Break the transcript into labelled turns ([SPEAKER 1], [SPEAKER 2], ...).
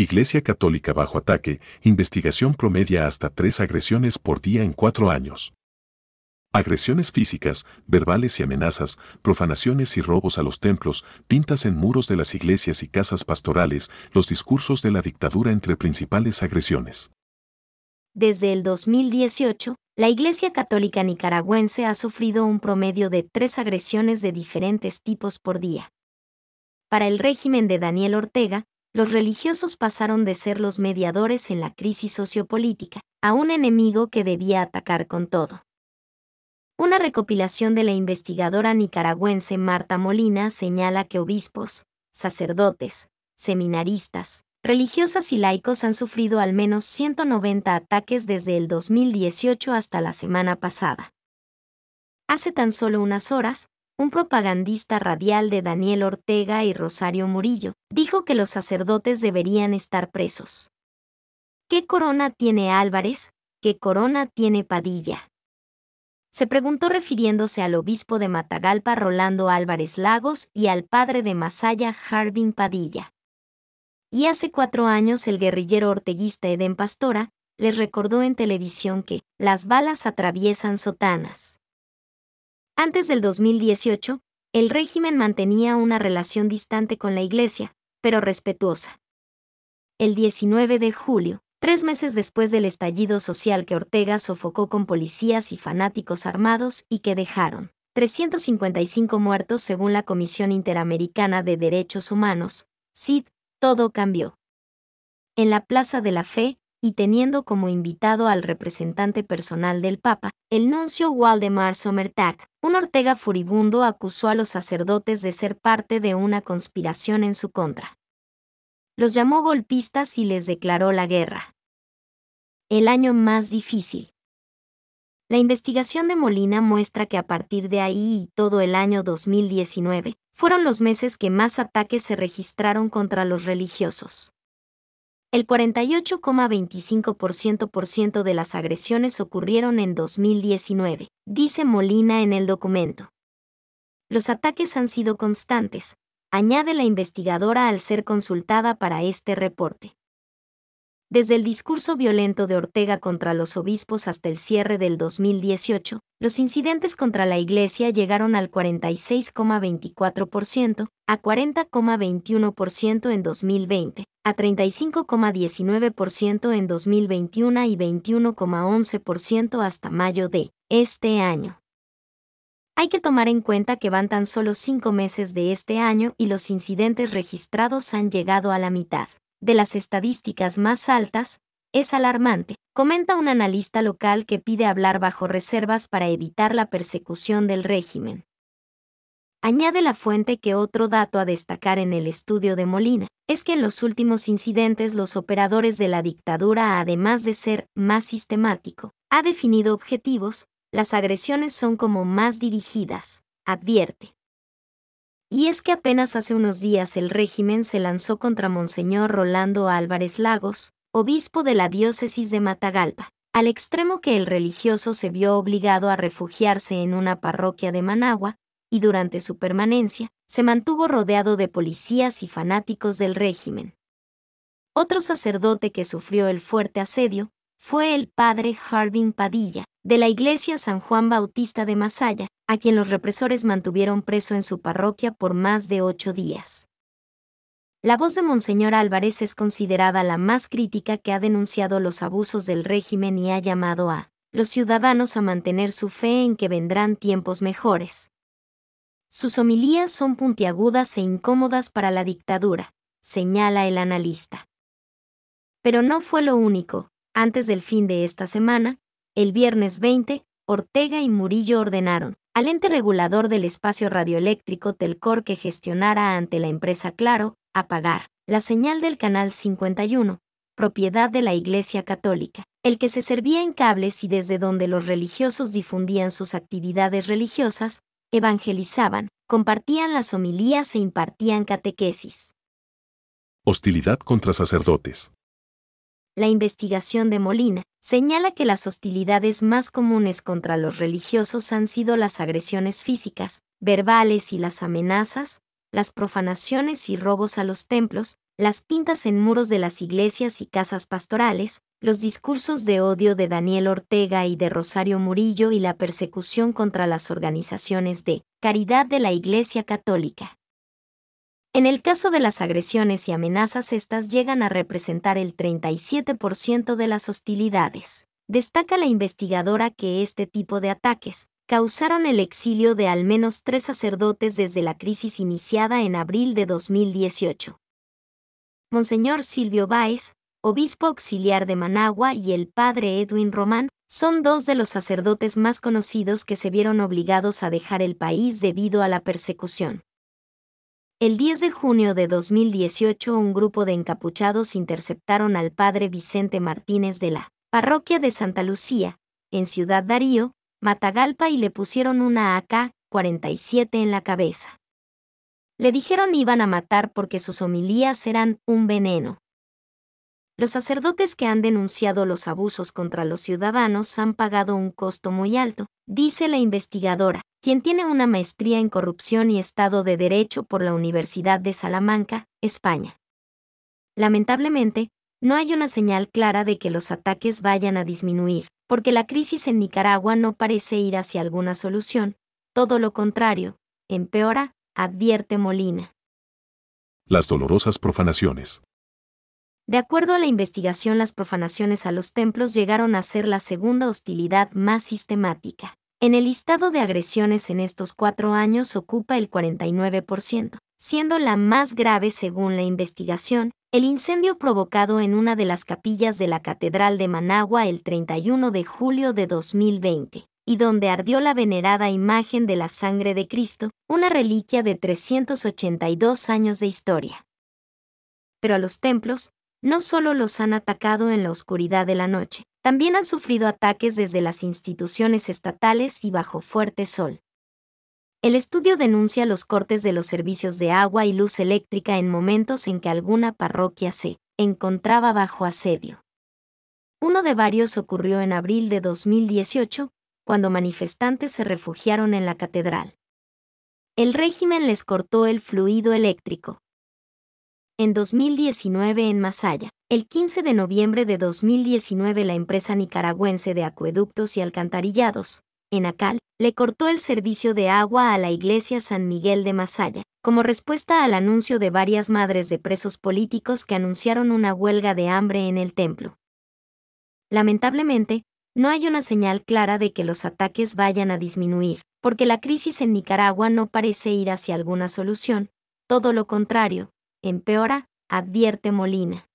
[SPEAKER 1] Iglesia Católica bajo ataque, investigación promedia hasta tres agresiones por día en cuatro años. Agresiones físicas, verbales y amenazas, profanaciones y robos a los templos, pintas en muros de las iglesias y casas pastorales, los discursos de la dictadura entre principales agresiones.
[SPEAKER 2] Desde el 2018, la Iglesia Católica Nicaragüense ha sufrido un promedio de tres agresiones de diferentes tipos por día. Para el régimen de Daniel Ortega, los religiosos pasaron de ser los mediadores en la crisis sociopolítica a un enemigo que debía atacar con todo. Una recopilación de la investigadora nicaragüense Marta Molina señala que obispos, sacerdotes, seminaristas, religiosas y laicos han sufrido al menos 190 ataques desde el 2018 hasta la semana pasada. Hace tan solo unas horas, un propagandista radial de Daniel Ortega y Rosario Murillo, dijo que los sacerdotes deberían estar presos. ¿Qué corona tiene Álvarez? ¿Qué corona tiene Padilla? Se preguntó refiriéndose al obispo de Matagalpa Rolando Álvarez Lagos y al padre de Masaya Harbin Padilla. Y hace cuatro años el guerrillero orteguista Eden Pastora les recordó en televisión que las balas atraviesan sotanas. Antes del 2018, el régimen mantenía una relación distante con la Iglesia, pero respetuosa. El 19 de julio, tres meses después del estallido social que Ortega sofocó con policías y fanáticos armados y que dejaron 355 muertos según la Comisión Interamericana de Derechos Humanos, CID, todo cambió. En la Plaza de la Fe, y teniendo como invitado al representante personal del Papa, el nuncio Waldemar Sommertag, un Ortega furibundo acusó a los sacerdotes de ser parte de una conspiración en su contra. Los llamó golpistas y les declaró la guerra. El año más difícil. La investigación de Molina muestra que a partir de ahí y todo el año 2019, fueron los meses que más ataques se registraron contra los religiosos. El 48,25% de las agresiones ocurrieron en 2019, dice Molina en el documento. Los ataques han sido constantes, añade la investigadora al ser consultada para este reporte. Desde el discurso violento de Ortega contra los obispos hasta el cierre del 2018, los incidentes contra la Iglesia llegaron al 46,24%, a 40,21% en 2020, a 35,19% en 2021 y 21,11% hasta mayo de este año. Hay que tomar en cuenta que van tan solo cinco meses de este año y los incidentes registrados han llegado a la mitad de las estadísticas más altas, es alarmante, comenta un analista local que pide hablar bajo reservas para evitar la persecución del régimen. Añade la fuente que otro dato a destacar en el estudio de Molina es que en los últimos incidentes los operadores de la dictadura, además de ser más sistemático, ha definido objetivos, las agresiones son como más dirigidas, advierte. Y es que apenas hace unos días el régimen se lanzó contra Monseñor Rolando Álvarez Lagos, obispo de la diócesis de Matagalpa, al extremo que el religioso se vio obligado a refugiarse en una parroquia de Managua, y durante su permanencia, se mantuvo rodeado de policías y fanáticos del régimen. Otro sacerdote que sufrió el fuerte asedio fue el padre Harbin Padilla, de la iglesia San Juan Bautista de Masaya, a quien los represores mantuvieron preso en su parroquia por más de ocho días. La voz de Monseñor Álvarez es considerada la más crítica que ha denunciado los abusos del régimen y ha llamado a los ciudadanos a mantener su fe en que vendrán tiempos mejores. Sus homilías son puntiagudas e incómodas para la dictadura, señala el analista. Pero no fue lo único. Antes del fin de esta semana, el viernes 20, Ortega y Murillo ordenaron, al ente regulador del espacio radioeléctrico Telcor que gestionara ante la empresa Claro, apagar la señal del canal 51, propiedad de la Iglesia Católica, el que se servía en cables y desde donde los religiosos difundían sus actividades religiosas, evangelizaban, compartían las homilías e impartían catequesis.
[SPEAKER 1] Hostilidad contra sacerdotes
[SPEAKER 2] la investigación de Molina señala que las hostilidades más comunes contra los religiosos han sido las agresiones físicas, verbales y las amenazas, las profanaciones y robos a los templos, las pintas en muros de las iglesias y casas pastorales, los discursos de odio de Daniel Ortega y de Rosario Murillo y la persecución contra las organizaciones de caridad de la Iglesia Católica. En el caso de las agresiones y amenazas, estas llegan a representar el 37% de las hostilidades. Destaca la investigadora que este tipo de ataques causaron el exilio de al menos tres sacerdotes desde la crisis iniciada en abril de 2018. Monseñor Silvio Báez, obispo auxiliar de Managua, y el padre Edwin Román, son dos de los sacerdotes más conocidos que se vieron obligados a dejar el país debido a la persecución. El 10 de junio de 2018 un grupo de encapuchados interceptaron al padre Vicente Martínez de la parroquia de Santa Lucía, en Ciudad Darío, Matagalpa y le pusieron una AK-47 en la cabeza. Le dijeron iban a matar porque sus homilías eran un veneno. Los sacerdotes que han denunciado los abusos contra los ciudadanos han pagado un costo muy alto, dice la investigadora, quien tiene una maestría en corrupción y Estado de Derecho por la Universidad de Salamanca, España. Lamentablemente, no hay una señal clara de que los ataques vayan a disminuir, porque la crisis en Nicaragua no parece ir hacia alguna solución, todo lo contrario, empeora, advierte Molina.
[SPEAKER 1] Las dolorosas profanaciones.
[SPEAKER 2] De acuerdo a la investigación, las profanaciones a los templos llegaron a ser la segunda hostilidad más sistemática. En el listado de agresiones en estos cuatro años ocupa el 49%, siendo la más grave según la investigación, el incendio provocado en una de las capillas de la Catedral de Managua el 31 de julio de 2020 y donde ardió la venerada imagen de la sangre de Cristo, una reliquia de 382 años de historia. Pero a los templos, no solo los han atacado en la oscuridad de la noche, también han sufrido ataques desde las instituciones estatales y bajo fuerte sol. El estudio denuncia los cortes de los servicios de agua y luz eléctrica en momentos en que alguna parroquia se encontraba bajo asedio. Uno de varios ocurrió en abril de 2018, cuando manifestantes se refugiaron en la catedral. El régimen les cortó el fluido eléctrico. En 2019 en Masaya, el 15 de noviembre de 2019 la empresa nicaragüense de acueductos y alcantarillados, Enacal, le cortó el servicio de agua a la iglesia San Miguel de Masaya, como respuesta al anuncio de varias madres de presos políticos que anunciaron una huelga de hambre en el templo. Lamentablemente, no hay una señal clara de que los ataques vayan a disminuir, porque la crisis en Nicaragua no parece ir hacia alguna solución, todo lo contrario, empeora, advierte Molina.